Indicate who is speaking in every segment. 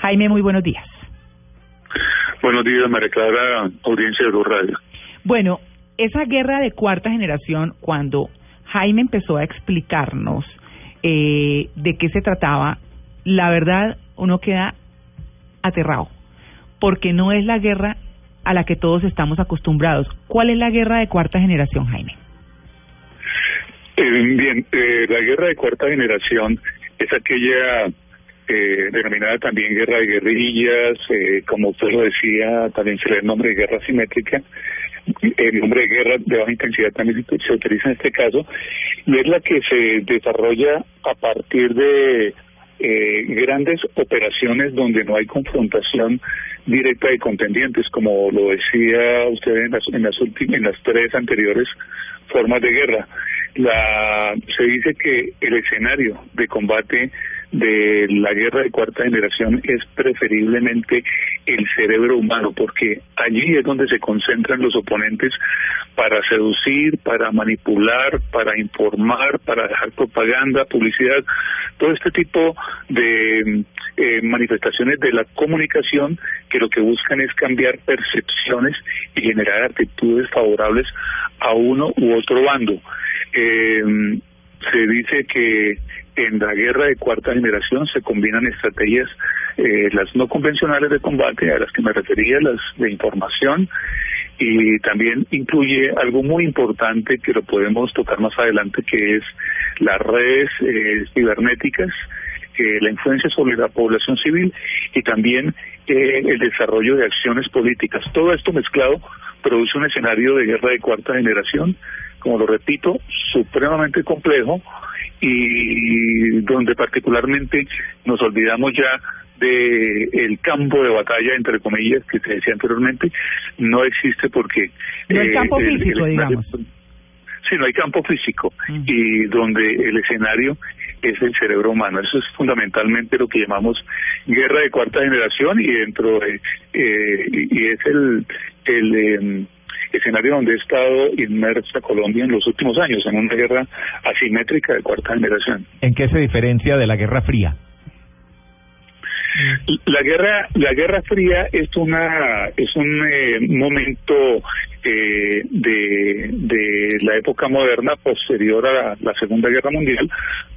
Speaker 1: Jaime, muy buenos días.
Speaker 2: Buenos días, María Clara, audiencia de Blue Radio.
Speaker 1: Bueno, esa guerra de cuarta generación, cuando Jaime empezó a explicarnos eh, de qué se trataba, la verdad uno queda aterrado, porque no es la guerra a la que todos estamos acostumbrados. ¿Cuál es la guerra de cuarta generación, Jaime?
Speaker 2: Eh, bien, eh, la guerra de cuarta generación es aquella eh, denominada también guerra de guerrillas, eh, como usted lo decía, también se le da el nombre de guerra simétrica, el nombre de guerra de baja intensidad también se utiliza en este caso, y es la que se desarrolla a partir de eh, grandes operaciones donde no hay confrontación directa de contendientes, como lo decía usted en las, en las, últimas, en las tres anteriores formas de guerra. La, se dice que el escenario de combate de la guerra de cuarta generación es preferiblemente el cerebro humano, porque allí es donde se concentran los oponentes para seducir, para manipular, para informar, para dejar propaganda, publicidad, todo este tipo de eh, manifestaciones de la comunicación que lo que buscan es cambiar percepciones y generar actitudes favorables a uno u otro bando. Eh, se dice que en la guerra de cuarta generación se combinan estrategias, eh, las no convencionales de combate, a las que me refería, las de información, y también incluye algo muy importante que lo podemos tocar más adelante, que es las redes eh, cibernéticas, eh, la influencia sobre la población civil y también eh, el desarrollo de acciones políticas. Todo esto mezclado produce un escenario de guerra de cuarta generación, como lo repito, supremamente complejo, y donde particularmente nos olvidamos ya de el campo de batalla entre comillas que se decía anteriormente no existe porque
Speaker 1: no hay campo físico digamos.
Speaker 2: Sí no hay campo físico y donde el escenario es el cerebro humano. Eso es fundamentalmente lo que llamamos guerra de cuarta generación y dentro de eh, y, es el el eh, escenario donde ha estado inmersa Colombia en los últimos años, en una guerra asimétrica de cuarta generación.
Speaker 3: ¿En qué se diferencia de la Guerra Fría?
Speaker 2: La guerra, la guerra fría es una es un eh, momento eh, de, de la época moderna posterior a la, Segunda Guerra Mundial,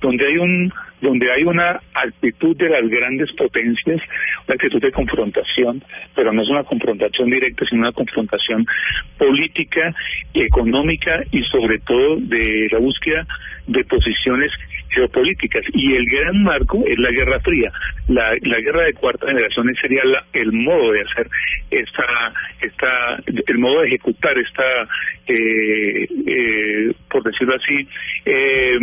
Speaker 2: donde hay un donde hay una actitud de las grandes potencias, una actitud de confrontación, pero no es una confrontación directa, sino una confrontación política, económica y sobre todo de la búsqueda de posiciones geopolíticas y el gran marco es la Guerra Fría. La, la guerra de cuarta generación sería el modo de hacer esta, esta, el modo de ejecutar esta, eh, eh, por decirlo así, eh,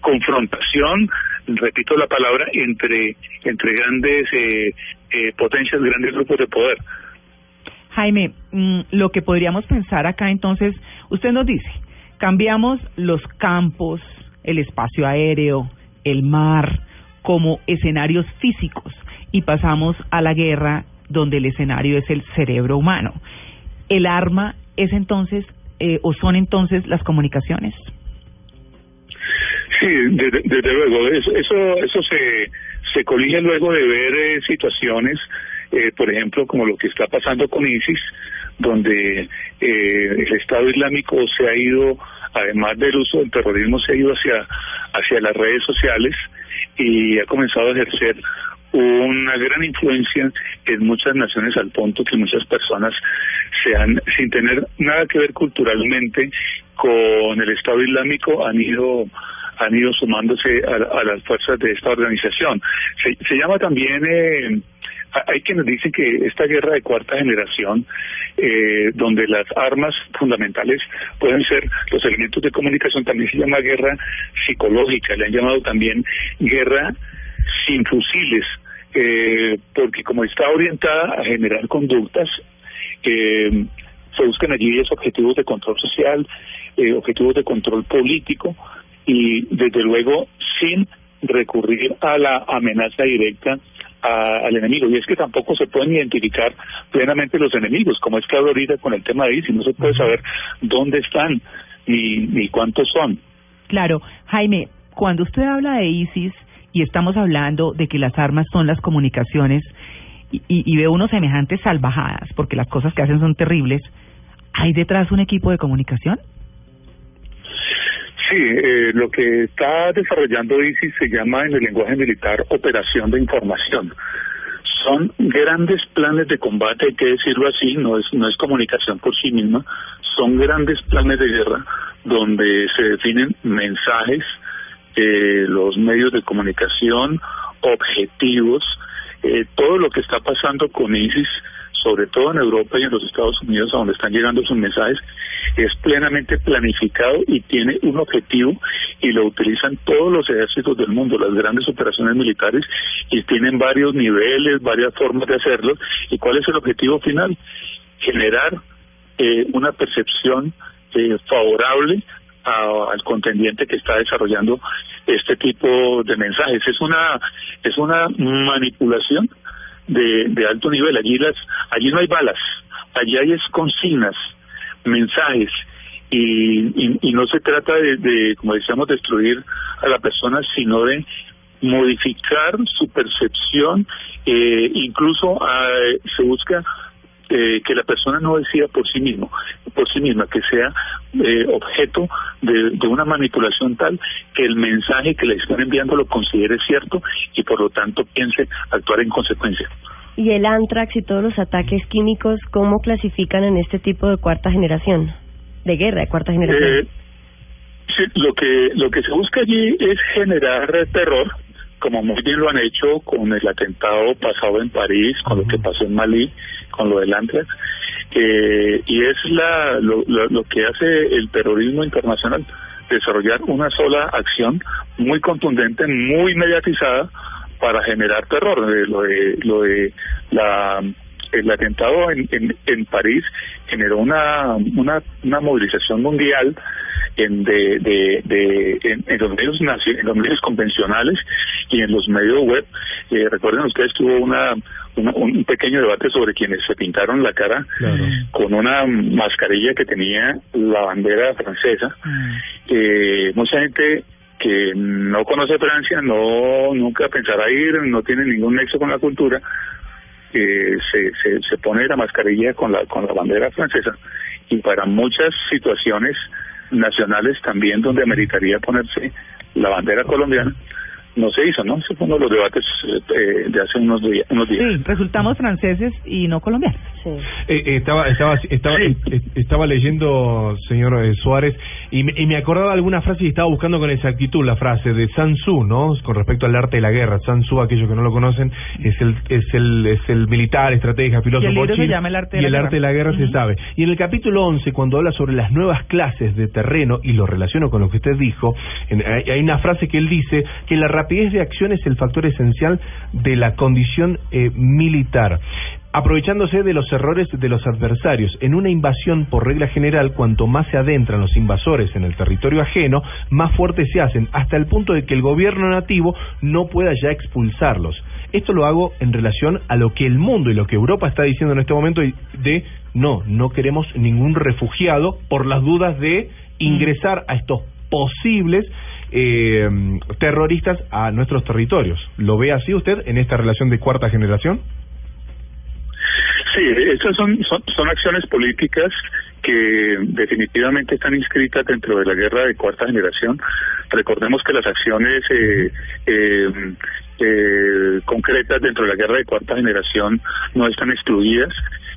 Speaker 2: confrontación, repito la palabra, entre, entre grandes eh, eh, potencias, grandes grupos de poder.
Speaker 1: Jaime, mm, lo que podríamos pensar acá entonces, usted nos dice, cambiamos los campos, el espacio aéreo, el mar, como escenarios físicos y pasamos a la guerra donde el escenario es el cerebro humano. ¿El arma es entonces eh, o son entonces las comunicaciones?
Speaker 2: Sí, desde, luego, eso, eso, se colige luego de ver eh, situaciones, eh, por ejemplo, como lo que está pasando con ISIS, donde eh, el Estado Islámico se ha ido, además del uso del terrorismo, se ha ido hacia, hacia las redes sociales y ha comenzado a ejercer una gran influencia en muchas naciones al punto que muchas personas se han, sin tener nada que ver culturalmente con el Estado Islámico, han ido han ido sumándose a, las fuerzas de esta organización. Se, se llama también eh, hay quienes dicen que esta guerra de cuarta generación, eh, donde las armas fundamentales pueden ser los elementos de comunicación, también se llama guerra psicológica, le han llamado también guerra sin fusiles, eh, porque como está orientada a generar conductas, eh, se buscan allí esos objetivos de control social, eh, objetivos de control político y desde luego sin recurrir a la amenaza directa al enemigo. Y es que tampoco se pueden identificar plenamente los enemigos, como es claro ahorita con el tema de ISIS, no se puede saber dónde están ni, ni cuántos son.
Speaker 1: Claro, Jaime, cuando usted habla de ISIS y estamos hablando de que las armas son las comunicaciones y, y, veo unos semejantes salvajadas, porque las cosas que hacen son terribles, ¿hay detrás un equipo de comunicación?
Speaker 2: Sí, eh, lo que está desarrollando ISIS se llama en el lenguaje militar operación de información. Son grandes planes de combate, hay que decirlo así, no es, no es comunicación por sí misma, son grandes planes de guerra donde se definen mensajes, eh, los medios de comunicación, objetivos, eh, todo lo que está pasando con ISIS, sobre todo en Europa y en los Estados Unidos, a donde están llegando sus mensajes, es plenamente planificado y tiene un objetivo y lo utilizan todos los ejércitos del mundo, las grandes operaciones militares, y tienen varios niveles, varias formas de hacerlo. ¿Y cuál es el objetivo final? Generar eh, una percepción eh, favorable al contendiente que está desarrollando este tipo de mensajes. Es una es una manipulación de, de alto nivel. Allí las allí no hay balas, allí hay consignas, mensajes y, y, no se trata de, de, como decíamos, destruir a la persona, sino de modificar su percepción, eh, incluso eh, se busca eh, que la persona no decida por sí mismo, por sí misma, que sea eh, objeto de, de, una manipulación tal que el mensaje que le están enviando lo considere cierto y por lo tanto piense actuar en consecuencia.
Speaker 4: ¿Y el antrax y todos los ataques químicos, cómo clasifican en este tipo de cuarta generación? De guerra de cuarta generación.
Speaker 2: Eh, sí, lo que, lo que se busca allí es generar terror, como muy bien lo han hecho con el atentado pasado en París, con lo que pasó en Malí, con lo del Antrax, eh, y es la, lo, lo, que hace el terrorismo internacional, desarrollar una sola acción muy contundente, muy mediatizada, para generar terror. Eh, lo de, lo de la el atentado en, en, en París generó una, una, una movilización mundial en de, de, de en, los medios en los medios convencionales y en los medios web. Eh, recuerden ustedes que hubo una, un pequeño debate sobre quienes se pintaron la cara con una mascarilla que tenía la bandera francesa. Mm. eh, mucha gente que no conoce Francia no nunca pensará ir no tiene ningún nexo con la cultura eh, se, se, se pone la mascarilla con la con la bandera francesa y para muchas situaciones nacionales también donde ameritaría ponerse la bandera colombiana no se hizo, ¿no? De los debates eh, de hace unos, unos días.
Speaker 1: Sí, resultamos franceses y no colombianos.
Speaker 3: Sí. Eh, estaba estaba estaba estaba leyendo, señor eh, Suárez, y me, y me acordaba alguna frase y estaba buscando con exactitud la frase de Sun Tzu, ¿no? Con respecto al arte de la guerra. Sun Tzu, aquellos que no lo conocen, es el es el es el militar, estratega, filósofo.
Speaker 1: Y el se llama el arte de
Speaker 3: y
Speaker 1: la
Speaker 3: el arte de la guerra se sabe. Y en el capítulo 11, cuando habla sobre las nuevas clases de terreno y lo relaciono con lo que usted dijo, hay, hay una frase que él dice que la rapidez de acción es el factor esencial de la condición eh, militar aprovechándose de los errores de los adversarios. En una invasión, por regla general, cuanto más se adentran los invasores en el territorio ajeno, más fuertes se hacen, hasta el punto de que el gobierno nativo no pueda ya expulsarlos. Esto lo hago en relación a lo que el mundo y lo que Europa está diciendo en este momento de no, no queremos ningún refugiado por las dudas de ingresar a estos posibles eh, terroristas a nuestros territorios. ¿Lo ve así usted en esta relación de cuarta generación?
Speaker 2: Sí, estas son, son, acciones políticas que definitivamente están inscritas dentro de la guerra de cuarta generación. Recordemos que las acciones eh, eh, eh, concretas dentro de la guerra de cuarta generación no están excluidas.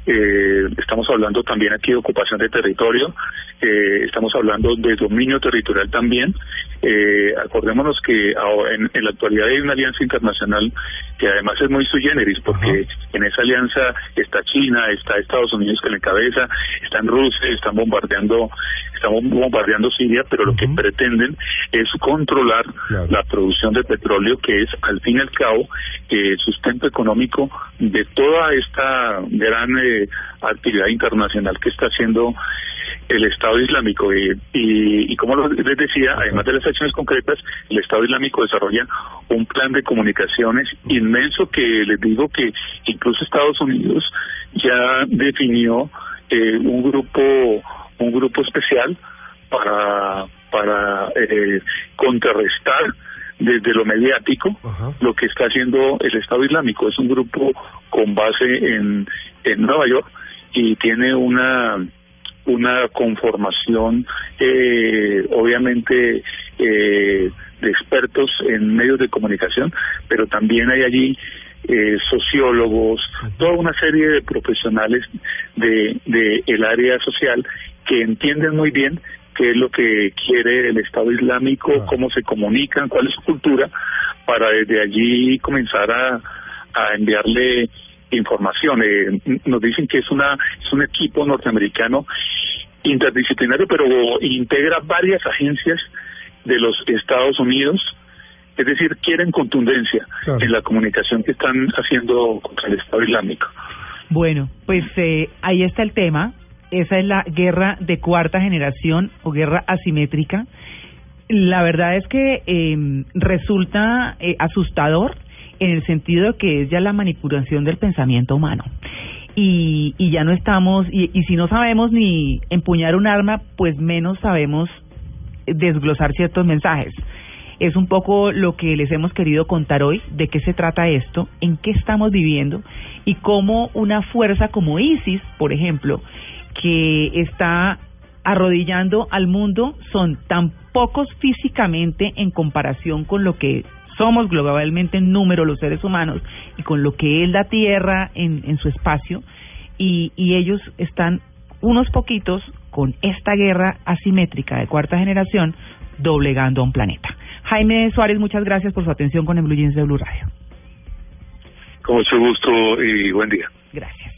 Speaker 2: Eh, estamos hablando también aquí de ocupación de territorio, estamos hablando de dominio territorial también. Eh, acordémonos que en, en, la actualidad hay una alianza internacional que además es muy sui generis, porque en esa alianza está China, está Estados Unidos que la encabeza, están Rusia, están bombardeando, estamos bombardeando Siria, pero lo que pretenden es controlar la producción de petróleo, que es al fin y al cabo el sustento económico de toda esta gran eh, actividad internacional que está haciendo el Estado Islámico y, y, como les decía, además de las acciones concretas, el Estado Islámico desarrolla un plan de comunicaciones inmenso que les digo que incluso Estados Unidos ya definió eh, un grupo un grupo especial para para eh, contrarrestar desde lo mediático lo que está haciendo el Estado Islámico. Es un grupo con base en, en Nueva York y tiene una una conformación eh, obviamente eh, de expertos en medios de comunicación, pero también hay allí eh, sociólogos, toda una serie de profesionales de, de el área social que entienden muy bien qué es lo que quiere el Estado Islámico, cómo se comunican, cuál es su cultura, para desde allí comenzar a, a enviarle información. Eh, nos dicen que es una es un equipo norteamericano interdisciplinario, pero integra varias agencias de los Estados Unidos. Es decir, quieren contundencia en la comunicación que están haciendo contra el Estado Islámico.
Speaker 1: Bueno, pues eh, ahí está el tema. Esa es la guerra de cuarta generación o guerra asimétrica. La verdad es que eh, resulta eh, asustador en el sentido de que es ya la manipulación del pensamiento humano. Y, y ya no estamos, y, y si no sabemos ni empuñar un arma, pues menos sabemos desglosar ciertos mensajes. Es un poco lo que les hemos querido contar hoy, de qué se trata esto, en qué estamos viviendo y cómo una fuerza como ISIS, por ejemplo, que está arrodillando al mundo, son tan pocos físicamente en comparación con lo que somos globalmente en número los seres humanos y con lo que es la Tierra en, en su espacio, y, y ellos están unos poquitos con esta guerra asimétrica de cuarta generación doblegando a un planeta. Jaime Suárez, muchas gracias por su atención con el Blue Jeans de Blue Radio.
Speaker 2: Con mucho gusto y buen día.
Speaker 1: Gracias.